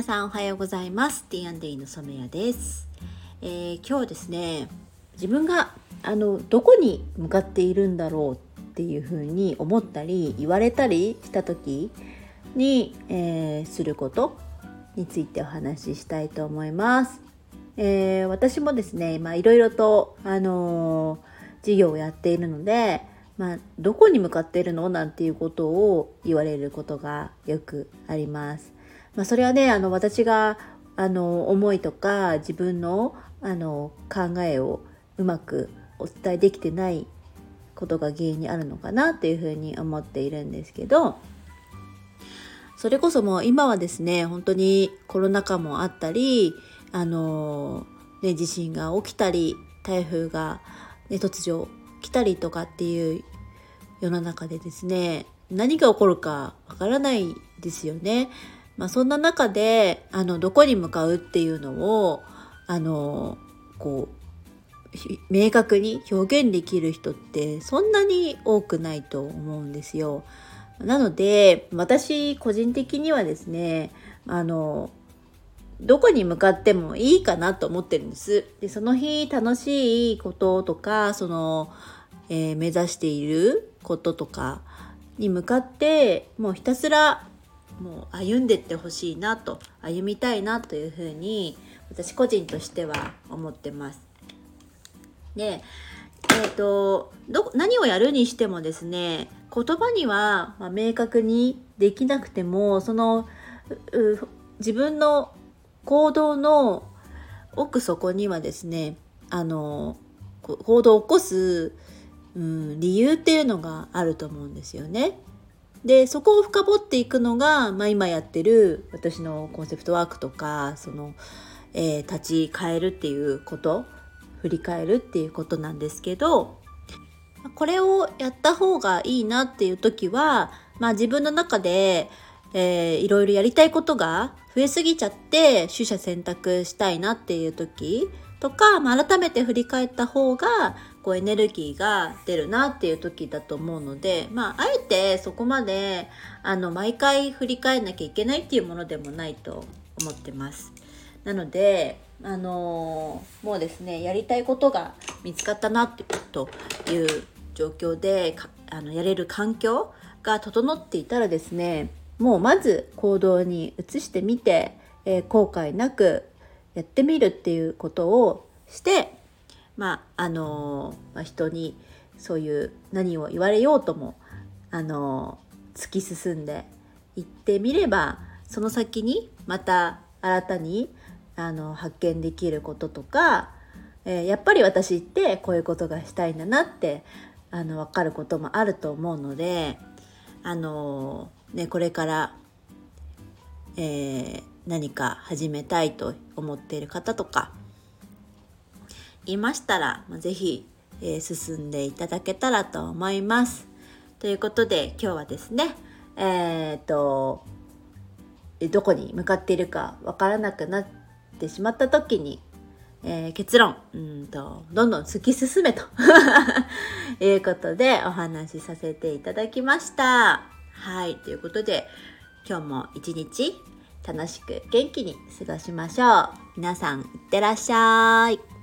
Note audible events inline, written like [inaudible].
皆さんおはようございます。D&D の染谷です、えー、今日ですね自分があのどこに向かっているんだろうっていうふうに思ったり言われたりした時に、えー、することについてお話ししたいと思います、えー、私もですねいろいろとあの事業をやっているのでまあ、どこに向かっているの？なんていうことを言われることがよくあります。まあ、それはねあの私があの思いとか自分のあの考えをうまくお伝えできてないことが原因にあるのかなっていうふうに思っているんですけどそれこそもう今はですね本当にコロナ禍もあったりあの、ね、地震が起きたり台風が、ね、突如来たりとかっていう世の中でですね何が起こるかわからないですよね。まあ、そんな中であのどこに向かうっていうのをあのこう明確に表現できる人ってそんなに多くないと思うんですよ。なので私個人的にはですねあのどこに向かってもいいかなと思ってるんです。でその日楽しいこととかその、えー、目指していることとかに向かってもうひたすらもう歩んでってほしいなと歩みたいなというふうに私個人としては思ってます。でえーと、ど何をやるにしてもですね言葉には、明確にできなくてもその自分の行動の奥底にはですねあの行動を起こす、うん、理由っていうのがあると思うんですよね。でそこを深掘っていくのが、まあ、今やってる私のコンセプトワークとかその、えー、立ち返るっていうこと振り返るっていうことなんですけどこれをやった方がいいなっていう時は、まあ、自分の中でえー、いろいろやりたいことが増えすぎちゃって取捨選択したいなっていう時とか、まあ、改めて振り返った方がこうエネルギーが出るなっていう時だと思うので、まあ、あえてそこまであの毎回振り返んなきゃいけないっていうものでもないと思ってます。なので、あのー、もうですねやりたいことが見つかったなってという状況であのやれる環境が整っていたらですねもうまず行動に移してみて、えー、後悔なくやってみるっていうことをしてまああの、人にそういう何を言われようともあの、突き進んでいってみればその先にまた新たにあの発見できることとか、えー、やっぱり私ってこういうことがしたいんだなってあの分かることもあると思うのであのね、これから、えー、何か始めたいと思っている方とかいましたら、是非、えー、進んでいただけたらと思います。ということで今日はですねえっ、とどこに向かっているかわからなくなってしまった時に、えー、結論うんとどんどん突き進めと [laughs] いうことでお話しさせていただきました。はい、ということで今日も一日楽しく元気に過ごしましょう。皆さんいってらっしゃい。